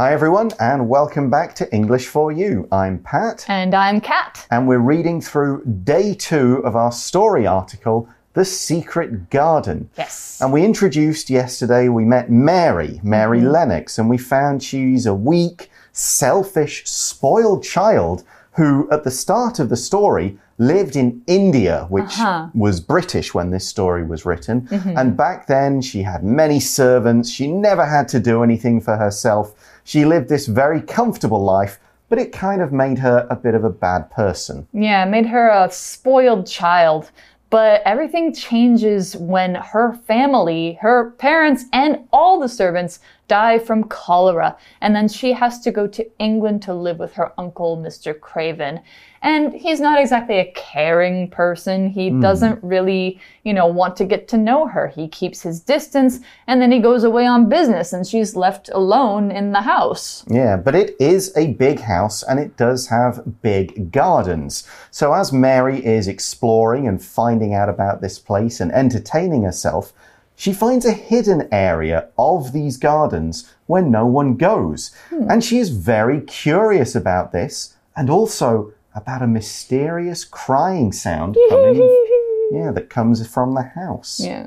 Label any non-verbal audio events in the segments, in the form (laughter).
Hi, everyone, and welcome back to English for You. I'm Pat. And I'm Kat. And we're reading through day two of our story article, The Secret Garden. Yes. And we introduced yesterday, we met Mary, Mary mm -hmm. Lennox, and we found she's a weak, selfish, spoiled child who, at the start of the story, lived in India, which uh -huh. was British when this story was written. Mm -hmm. And back then, she had many servants. She never had to do anything for herself. She lived this very comfortable life but it kind of made her a bit of a bad person. Yeah, made her a spoiled child. But everything changes when her family, her parents, and all the servants die from cholera. And then she has to go to England to live with her uncle, Mr. Craven. And he's not exactly a caring person. He mm. doesn't really, you know, want to get to know her. He keeps his distance and then he goes away on business and she's left alone in the house. Yeah, but it is a big house and it does have big gardens. So as Mary is exploring and finding out about this place and entertaining herself, she finds a hidden area of these gardens where no one goes. Hmm. And she is very curious about this and also about a mysterious crying sound coming, (laughs) yeah, that comes from the house. Yeah.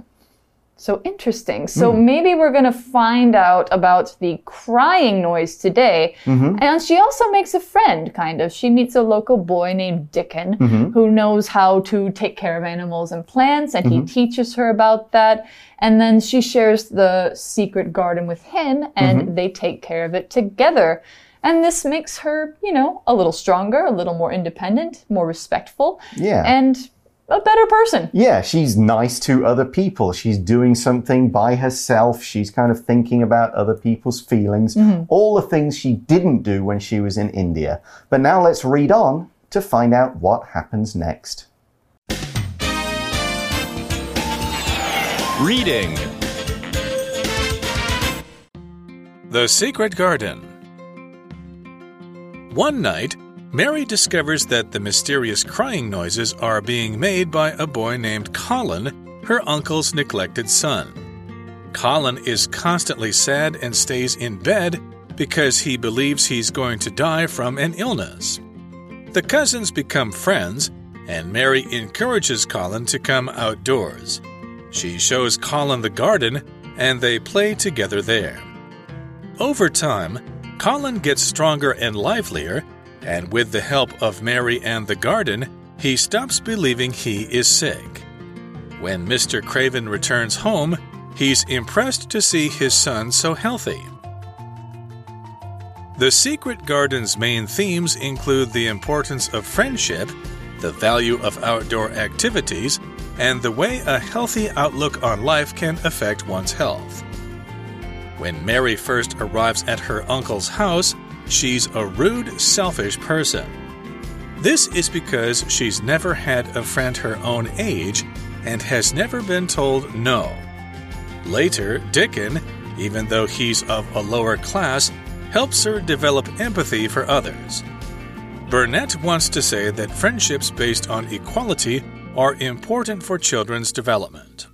So interesting. So mm. maybe we're going to find out about the crying noise today. Mm -hmm. And she also makes a friend, kind of. She meets a local boy named Dickon mm -hmm. who knows how to take care of animals and plants, and -hmm. he mm-hmm. teaches her about that. And then she shares the secret garden with him, and mm-hmm. they take care of it together. And this makes her, you know, a little stronger, a little more independent, more respectful. Yeah. And a better person. Yeah, she's nice to other people. She's doing something by herself. She's kind of thinking about other people's feelings. Mm -hmm. All the things she didn't do when she was in India. But now let's read on to find out what happens next. Reading The Secret Garden one night, Mary discovers that the mysterious crying noises are being made by a boy named Colin, her uncle's neglected son. Colin is constantly sad and stays in bed because he believes he's going to die from an illness. The cousins become friends, and Mary encourages Colin to come outdoors. She shows Colin the garden, and they play together there. Over time, Colin gets stronger and livelier, and with the help of Mary and the garden, he stops believing he is sick. When Mr. Craven returns home, he's impressed to see his son so healthy. The Secret Garden's main themes include the importance of friendship, the value of outdoor activities, and the way a healthy outlook on life can affect one's health. When Mary first arrives at her uncle's house, she's a rude, selfish person. This is because she's never had a friend her own age and has never been told no. Later, Dickon, even though he's of a lower class, helps her develop empathy for others. Burnett wants to say that friendships based on equality are important for children's development.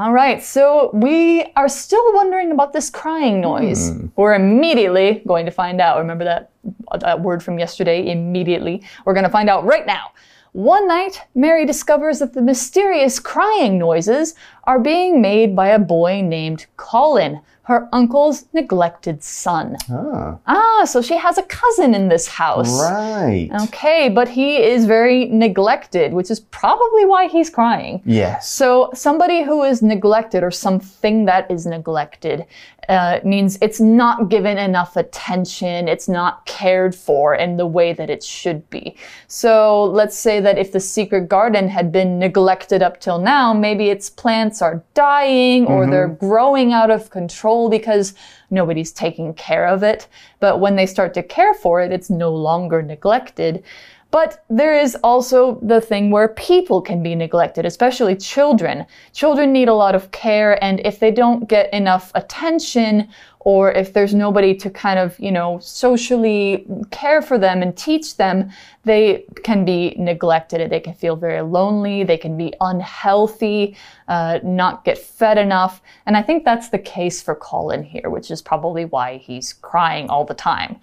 All right, so we are still wondering about this crying noise. Mm. We're immediately going to find out. Remember that, that word from yesterday? Immediately. We're going to find out right now. One night, Mary discovers that the mysterious crying noises are being made by a boy named Colin, her uncle's neglected son. Ah. ah, so she has a cousin in this house. Right. Okay, but he is very neglected, which is probably why he's crying. Yes. So somebody who is neglected or something that is neglected uh, means it's not given enough attention, it's not cared for in the way that it should be. So let's say that if the secret garden had been neglected up till now, maybe its plants are dying or mm-hmm. they're growing out of control because nobody's taking care of it. But when they start to care for it, it's no longer neglected. But there is also the thing where people can be neglected, especially children. Children need a lot of care, and if they don't get enough attention, or if there's nobody to kind of, you know, socially care for them and teach them, they can be neglected. They can feel very lonely. They can be unhealthy, uh, not get fed enough. And I think that's the case for Colin here, which is probably why he's crying all the time.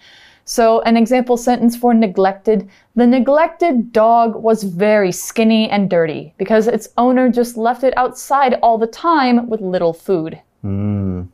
So, an example sentence for neglected the neglected dog was very skinny and dirty because its owner just left it outside all the time with little food. Mm.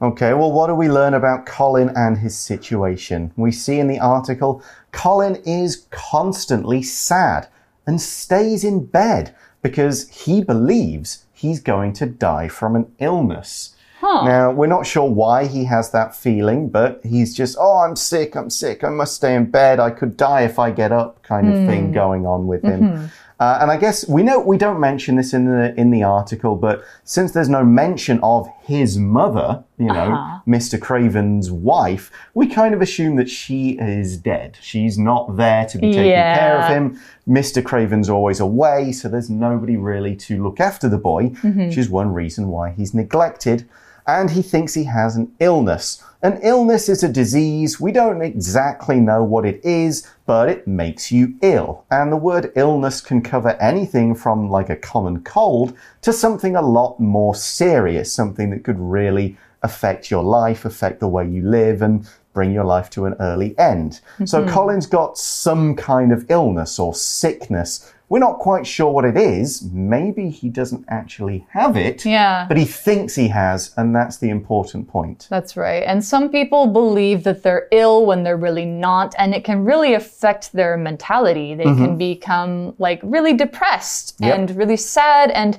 Okay, well, what do we learn about Colin and his situation? We see in the article Colin is constantly sad and stays in bed because he believes he's going to die from an illness. Huh. Now, we're not sure why he has that feeling, but he's just, oh, I'm sick, I'm sick, I must stay in bed, I could die if I get up, kind of thing going on with him. Mm-hmm. Uh, and I guess we know we don't mention this in the in the article, but since there's no mention of his mother, you know, Uh-huh. Mr. Craven's wife, we kind of assume that she is dead. She's not there to be taking care of him. Mr. Craven's always away, so there's nobody really to look after the boy, Mm-hmm. which is one reason why he's neglected. And he thinks he has an illness. An illness is a disease. We don't exactly know what it is, but it makes you ill. And the word illness can cover anything from like a common cold to something a lot more serious, something that could really affect your life, affect the way you live, and bring your life to an early end. So mm-hmm. Colin's got some kind of illness or sickness. We're not quite sure what it is. Maybe he doesn't actually have it, Yeah. but he thinks he has, and that's the important point. That's right. And some people believe that they're ill when they're really not, and it can really affect their mentality. They can mm-hmm. become like really depressed Yep. and really sad, and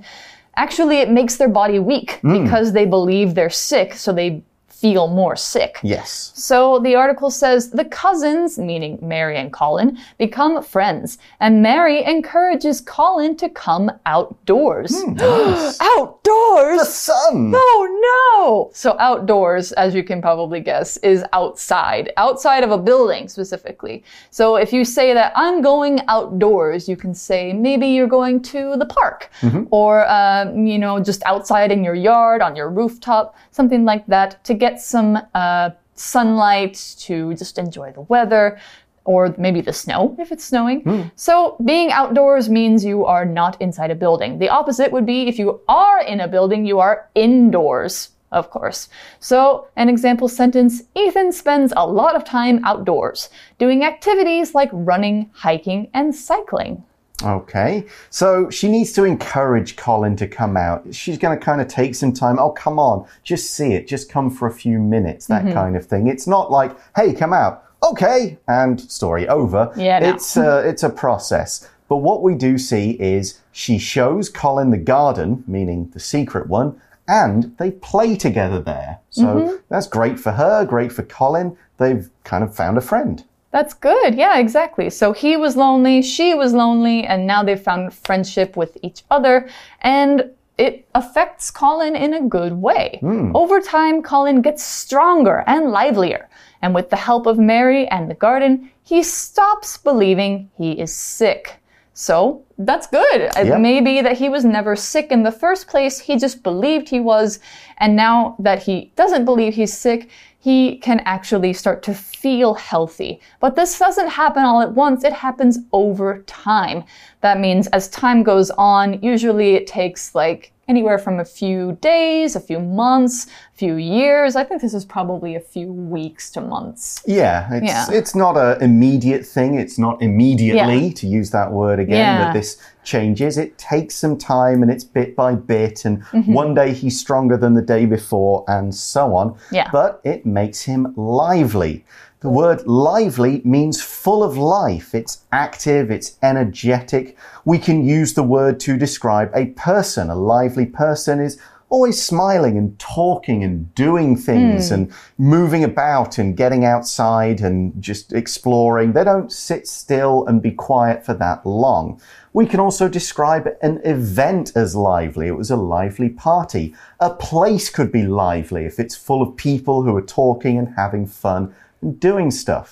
actually, it makes their body weak mm. because they believe they're sick, so they feel more sick. Yes. So the article says the cousins, meaning Mary and Colin, become friends, and Mary encourages Colin to come outdoors. (gasps) outdoors? The sun! Oh no! So outdoors, as you can probably guess, is outside, outside of a building specifically. So if you say that I'm going outdoors, you can say maybe you're going to the park, or um, you know just outside in your yard, on your rooftop, something like that, to get some uh, sunlight, to just enjoy the weather. Or maybe the snow if it's snowing. So, being outdoors means you are not inside a building. The opposite would be if you are in a building, you are indoors, of course. So, an example sentence Ethan spends a lot of time outdoors, doing activities like running, hiking, and cycling. Okay, so she needs to encourage Colin to come out. She's going to kind of take some time. Oh, come on, just see it. Just come for a few minutes, that mm-hmm. kind of thing. It's not like, hey, come out. Okay, and story over. Yeah, no. It's a, it's a process. But what we do see is she shows Colin the garden, meaning the secret one, and they play together there. So mm-hmm. that's great for her, great for Colin. They've kind of found a friend. That's good. Yeah, exactly. So he was lonely, she was lonely, and now they've found friendship with each other. And it affects Colin in a good way. Hmm. Over time, Colin gets stronger and livelier. And with the help of Mary and the garden, he stops believing he is sick. So that's good. It may be that he was never sick in the first place. He just believed he was. And now that he doesn't believe he's sick, he can actually start to feel healthy. But this doesn't happen all at once, it happens over time. That means as time goes on, usually it takes like anywhere from a few days, a few months, a few years. I think this is probably a few weeks to months. Yeah, it's Yeah. it's not an immediate thing. It's not immediately Yeah. to use that word again Yeah. that this changes. It takes some time and it's bit by bit and Mm-hmm. one day he's stronger than the day before and so on. Yeah. But it makes him lively. The word lively means full of life. It's active, it's energetic. We can use the word to describe a person. A lively person is always smiling and talking and doing things and moving about and getting outside and just exploring. They don't sit still and be quiet for that long. We can also describe an event as lively. It was a lively party. A place could be lively if it's full of people who are talking and having fun and doing stuff.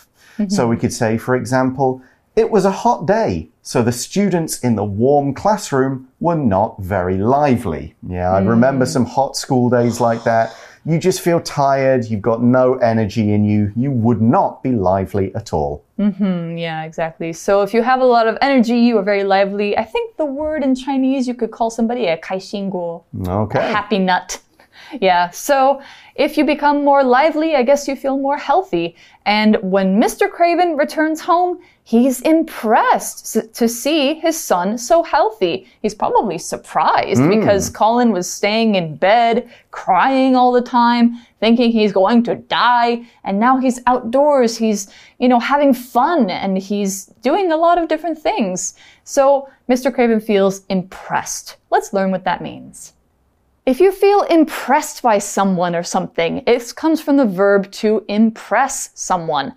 So mhm. we could say, for example, It was a hot day, so the students in the warm classroom were not very lively. Yeah, I remember mm. some hot school days like that you just feel tired, you've got no energy in you, you would not be lively at all. Mm -hmm. Yeah, exactly. So if you have a lot of energy, you are very lively. I think the word in Chinese you could call somebody a kaixinguo, okay. a happy nut. Yeah, so if you become more lively, I guess you feel more healthy. And when Mr. Craven returns home, he's impressed to see his son so healthy. He's probably surprised hmm. because Colin was staying in bed, crying all the time, thinking he's going to die. And now he's outdoors. He's, you know, having fun and he's doing a lot of different things. So Mr. Craven feels impressed. Let's learn what that means. If you feel impressed by someone or something, it comes from the verb to impress someone.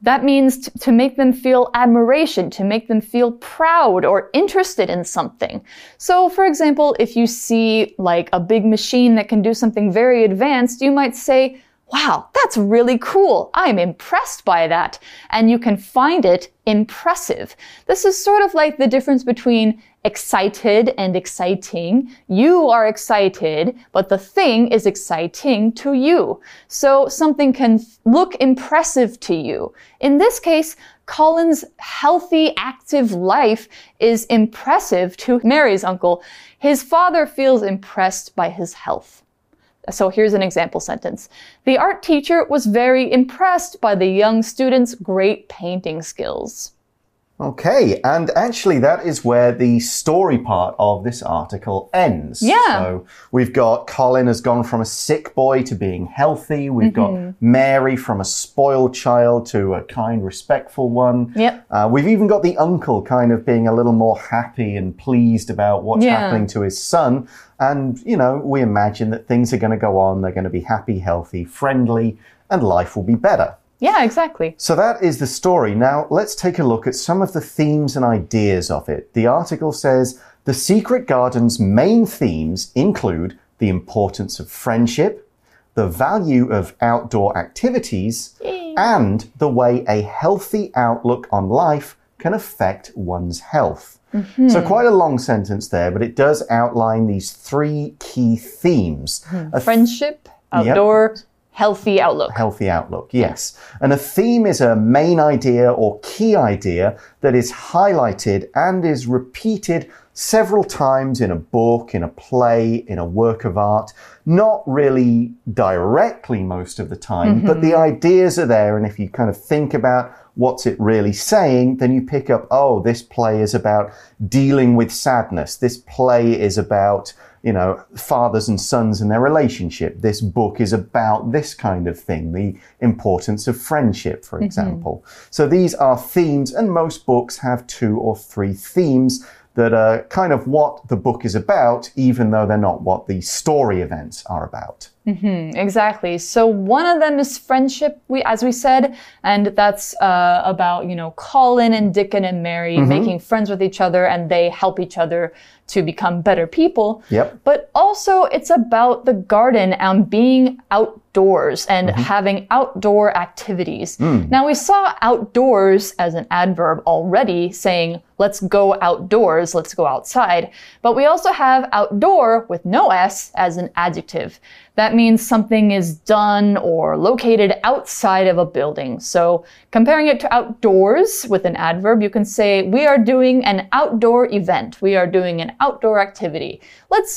That means to make them feel admiration, to make them feel proud or interested in something. So, for example, if you see like a big machine that can do something very advanced, you might say, Wow, that's really cool. I'm impressed by that. And you can find it impressive. This is sort of like the difference between excited and exciting. You are excited, but the thing is exciting to you. So something can look impressive to you. In this case, Colin's healthy, active life is impressive to Mary's uncle. His father feels impressed by his health. So here's an example sentence. The art teacher was very impressed by the young student's great painting skills. Okay, and actually, that is where the story part of this article ends. Yeah. So we've got Colin has gone from a sick boy to being healthy. We've Mm-hmm. got Mary from a spoiled child to a kind, respectful one. Yep. Uh, we've even got the uncle kind of being a little more happy and pleased about what's Yeah. happening to his son. And, you know, we imagine that things are going to go on. They're going to be happy, healthy, friendly, and life will be better. Yeah, exactly. So that is the story. Now let's take a look at some of the themes and ideas of it. The article says the Secret Garden's main themes include the importance of friendship, the value of outdoor activities, and the way a healthy outlook on life can affect one's health. Mm-hmm. So, quite a long sentence there, but it does outline these three key themes. Mm-hmm. A Friendship, outdoor, healthy outlook. healthy outlook, yes. And a theme is a main idea or key idea that is highlighted and is repeated several times in a book, in a play, in a work of art. Not really directly most of the time, but mm-hmm. the ideas are there. And if you kind of think about what's it really saying, then you pick up, oh, this play is about dealing with sadness. This play is about you know, fathers and sons and their relationship. This book is about this kind of thing, the importance of friendship, for mm-hmm. example. So these are themes, and most books have two or three themes that are kind of what the book is about, even though they're not what the story events are about. Mm-hmm, exactly. So one of them is friendship, we, as we said, and that's uh, about you know Colin and Dickon and Mary mm-hmm. making friends with each other, and they help each other to become better people. Yep. But also, it's about the garden and being outdoors and mm-hmm. having outdoor activities. Hmm. Now, we saw outdoors as an adverb already, saying, let's go outdoors, let's go outside. But we also have outdoor with no S as an adjective. That means something is done or located outside of a building. So, comparing it to outdoors with an adverb, you can say, We are doing an outdoor event. We are doing an outdoor activity. Let's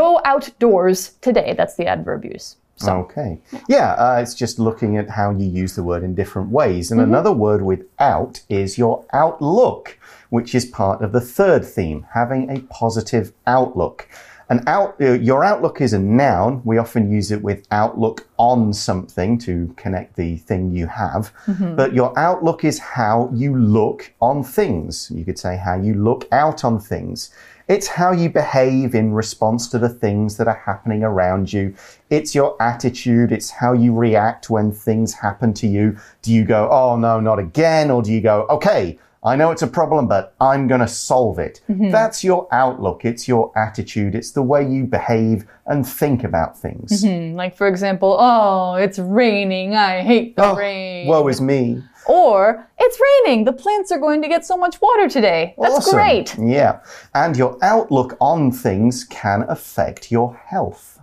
go outdoors today. That's the adverb use. So. Okay. Yeah, uh, it's just looking at how you use the word in different ways. And another word with out is your outlook, which is part of the third theme, having a positive outlook. An out, uh, your outlook is a noun. We often use it with outlook on something to connect the thing you have. But your outlook is how you look on things. You could say how you look out on things. It's how you behave in response to the things that are happening around you. It's your attitude. It's how you react when things happen to you. Do you go, oh no, not again? Or do you go, okay, I know it's a problem, but I'm going to solve it. Mm-hmm. That's your outlook. It's your attitude. It's the way you behave and think about things. Mm-hmm. Like, for example, oh, it's raining. I hate the oh, rain. Woe is me. Or, it's raining. The plants are going to get so much water today. That's Awesome. great. Yeah. And your outlook on things can affect your health.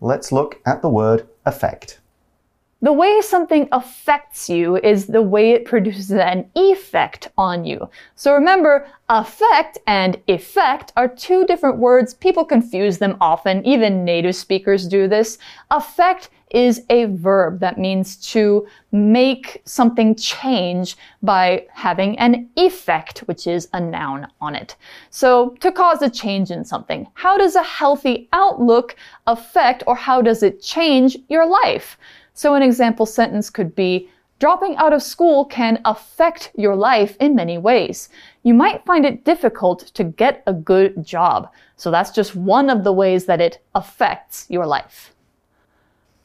Let's look at the word affect. The way something affects you is the way it produces an effect on you. So remember, affect and effect are two different words. People confuse them often. Even native speakers do this. Affect is a verb that means to make something change by having an effect, which is a noun on it. So to cause a change in something, how does a healthy outlook affect or how does it change your life? So an example sentence could be, Dropping out of school can affect your life in many ways. You might find it difficult to get a good job. So that's just one of the ways that it affects your life.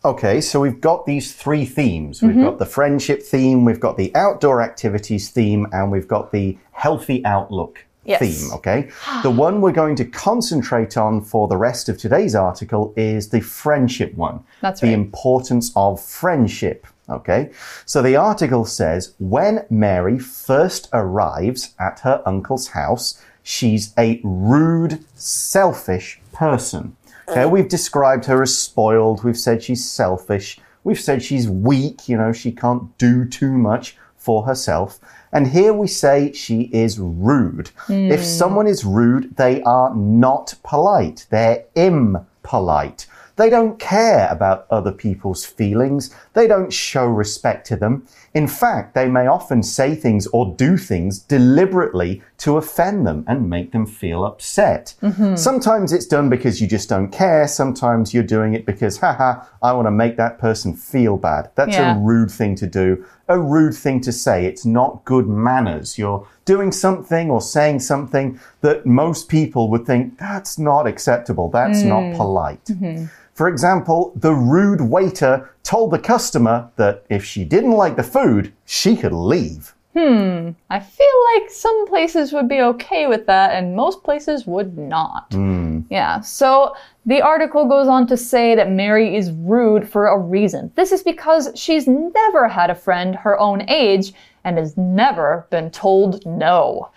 Okay, so we've got these three themes. We've Mm-hmm. got the friendship theme, we've got the outdoor activities theme, and we've got the healthy outlook Yes. theme. Okay, the one we're going to concentrate on for the rest of today's article is the friendship one. That's the right. importance of friendship. Okay, so the article says when Mary first arrives at her uncle's house, she's a rude, selfish person. Okay, we've described her as spoiled, we've said she's selfish, we've said she's weak, you know, she can't do too much for herself. And here we say she is rude. If hmm. someone is rude, they are not polite, they're impolite. They don't care about other people's feelings. They don't show respect to them. In fact, they may often say things or do things deliberately to offend them and make them feel upset. Mm-hmm. Sometimes it's done because you just don't care. Sometimes you're doing it because, haha, I want to make that person feel bad. That's Yeah. a rude thing to do, a rude thing to say. It's not good manners. You're doing something or saying something that most people would think that's not acceptable. That's not mm. polite. Mm-hmm. For example, the rude waiter told the customer that if she didn't like the food, she could leave. Hmm, I feel like some places would be okay with that and most places would not. Yeah, so the article goes on to say that Mary is rude for a reason. This is because she's never had a friend her own age and has never been told no.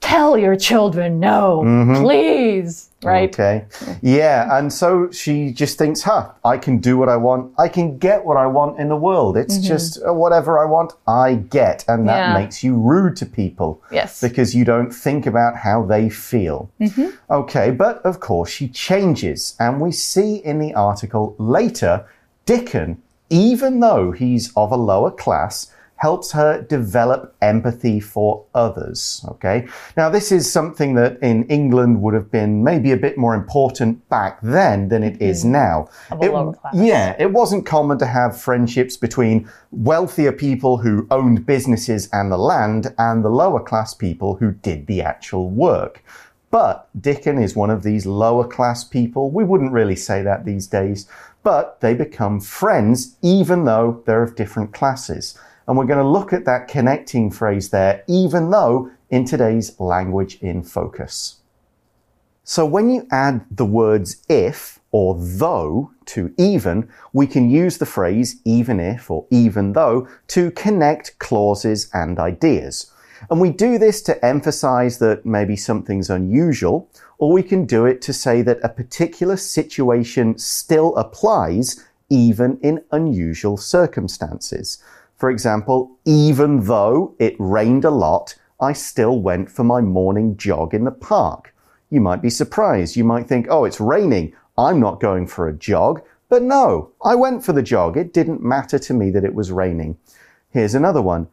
Tell your children no, please, right? Okay. Yeah. And so she just thinks, huh, I can do what I want. I can get what I want in the world. It's just uh, whatever I want, I get. And that Yeah. makes you rude to people. Yes. Because you don't think about how they feel. Okay. But of course, she changes. And we see in the article later, Dickon, even though he's of a lower class, helps her develop empathy for others. Okay. Now, this is something that in England would have been maybe a bit more important back then than it is mm-hmm. now. Of a It- yeah, it wasn't common to have friendships between wealthier people who owned businesses and the land and the lower class people who did the actual work. But Dickon is one of these lower class people. We wouldn't really say that these days, but they become friends even though they're of different classes. And we're going to look at that connecting phrase there, even though in today's language in focus. So when you add the words if or though to even, we can use the phrase even if or even though to connect clauses and ideas. And we do this to emphasize that maybe something's unusual, or we can do it to say that a particular situation still applies even in unusual circumstances. For example, even though it rained a lot, I still went for my morning jog in the park. You might be surprised. You might think, oh, it's raining. I'm not going for a jog. But no, I went for the jog. It didn't matter to me that it was raining. Here's another one.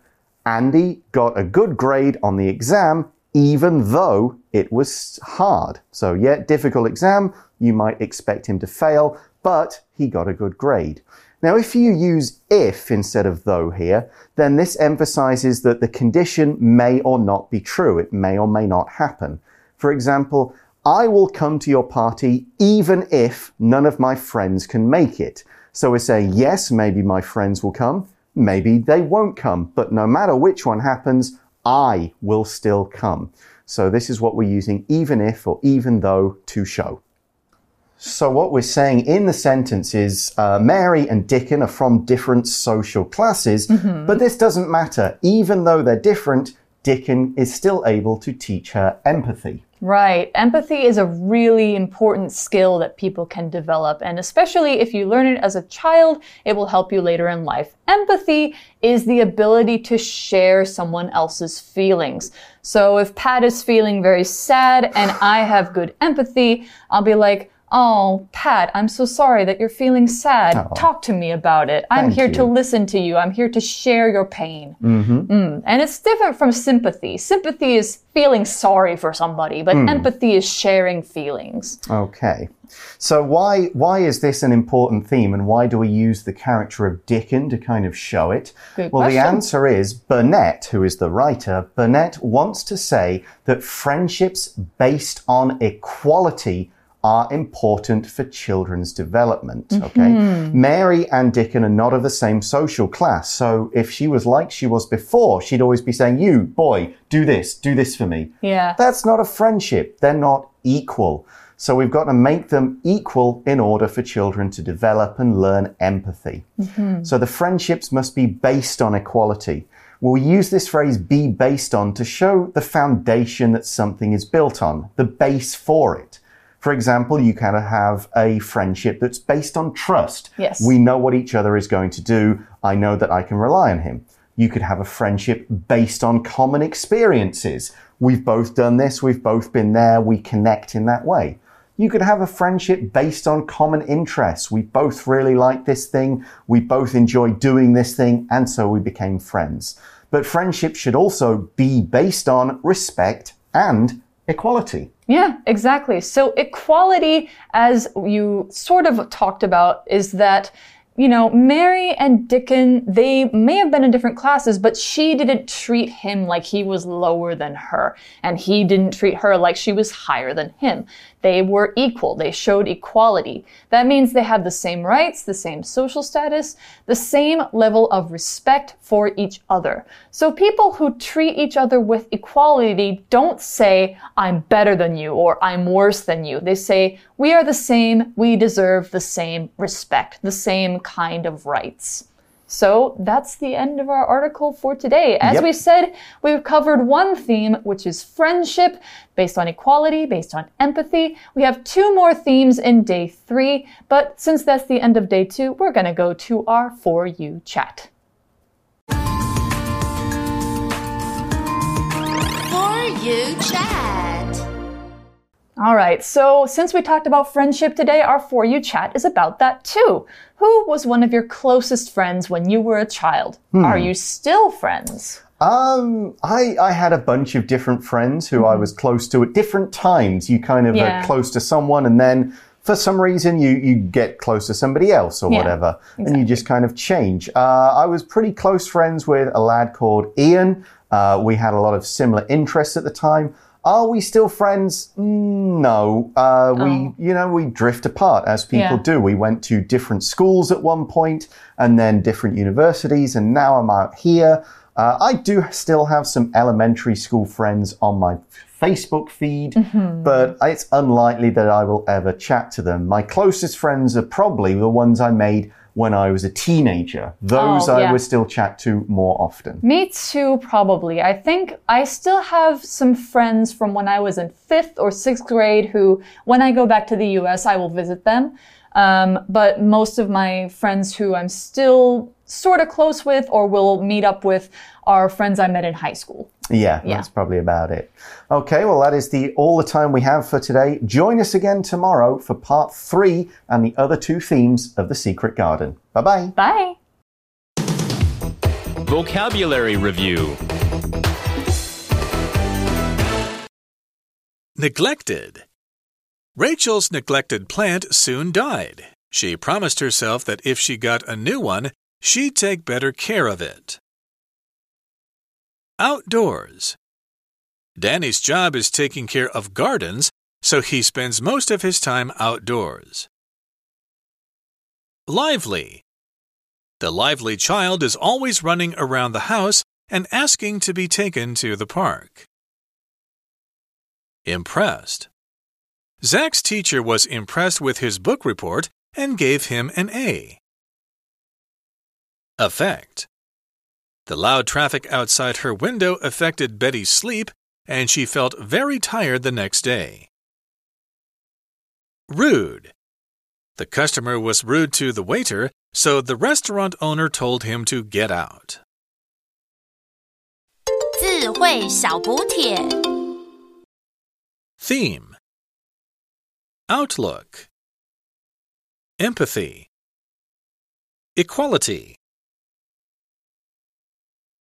Andy got a good grade on the exam, even though it was hard. So, yeah, difficult exam. You might expect him to fail, but he got a good grade. Now, if you use if instead of though here, then this emphasizes that the condition may or not be true. It may or may not happen. For example, I will come to your party even if none of my friends can make it. So we're saying, yes, maybe my friends will come. Maybe they won't come. But no matter which one happens, I will still come. So this is what we're using even if or even though to show. So what we're saying in the sentence is uh, Mary and Dickon are from different social classes, but this doesn't matter. Even though they're different, Dickon is still able to teach her empathy. Right. Empathy is a really important skill that people can develop. And especially if you learn it as a child, it will help you later in life. Empathy is the ability to share someone else's feelings. So if Pat is feeling very sad and I have good empathy, I'll be like, Oh, Pat, I'm so sorry that you're feeling sad. Aw. Talk to me about it. I'm here to listen to you. I'm here to share your pain. Mm. And it's different from sympathy. Sympathy is feeling sorry for somebody, but empathy is sharing feelings. Okay. So why why is this an important theme and why do we use the character of Dickon to kind of show it? Good well, the answer is Burnett, who is the writer, Burnett wants to say that friendships based on equality are important for children's development. Okay. Mm-hmm. Mary and Dickon are not of the same social class. So if she was like she was before, she'd always be saying, You, boy, do this, do this for me. Yeah. That's not a friendship. They're not equal. So we've got to make them equal in order for children to develop and learn empathy. Mm-hmm. So the friendships must be based on equality. We'll use this phrase be based on to show the foundation that something is built on, the base for it. For example, you can have a friendship that's based on trust. Yes. We know what each other is going to do. I know that I can rely on him. You could have a friendship based on common experiences. We've both done this. We've both been there. We connect in that way. You could have a friendship based on common interests. We both really like this thing. We both enjoy doing this thing. And so we became friends. But friendship should also be based on respect and equality. Yeah, exactly. So equality, as you sort of talked about, is that, you know, Mary and Dickon, they may have been in different classes, but she didn't treat him like he was lower than her, and he didn't treat her like she was higher than him. They were equal. They showed equality. That means they had the same rights, the same social status, the same level of respect for each other. So people who treat each other with equality don't say, I'm better than you or I'm worse than you. They say, we are the same, we deserve the same respect, the same kind of rights. So that's the end of our article for today. As Yep. we said, we've covered one theme, which is friendship, based on equality, based on empathy. We have two more themes in day three, but since that's the end of day two, we're going to go to our For You chat. For you chat. All right, so since we talked about friendship today, our For You chat is about that too. Who was one of your closest friends when you were a child? Are you still friends? Um, I, I had a bunch of different friends who I was close to at different times. You kind of Yeah. are close to someone and then for some reason you, you get close to somebody else or Yeah, whatever. And you just kind of change. Uh, I was pretty close friends with a lad called Ian. Uh, we had a lot of similar interests at the time. Are we still friends? Mm, No. Uh, We, you know, we drift apart as people Yeah. do. We went to different schools at one point and then different universities, and now I'm out here. Uh, I do still have some elementary school friends on my Facebook feed, but it's unlikely that I will ever chat to them. My closest friends are probably the ones I made when I was a teenager. Those Oh, I yeah. would still chat to more often. Me too, probably. I think I still have some friends from when I was in fifth or sixth grade who, when I go back to the US, I will visit them. Um, but most of my friends who I'm still sort of close with or will meet up with are friends I met in high school. Yeah, Yeah. that's probably about it. Okay, well, that is the all the time we have for today. Join us again tomorrow for part three and the other two themes of the Secret Garden. Bye bye. Bye! Vocabulary Review Neglected. Rachel's neglected plant soon died. She promised herself that if she got a new one, she'd take better care of it. Outdoors. Danny's job is taking care of gardens, so he spends most of his time outdoors. Lively. The lively child is always running around the house and asking to be taken to the park. Impressed. Zach's teacher was impressed with his book report and gave him an A. Affect. The loud traffic outside her window affected Betty's sleep, and she felt very tired the next day. Rude. The customer was rude to the waiter, so the restaurant owner told him to get out. 智慧小补帖。 Theme Outlook Empathy Equality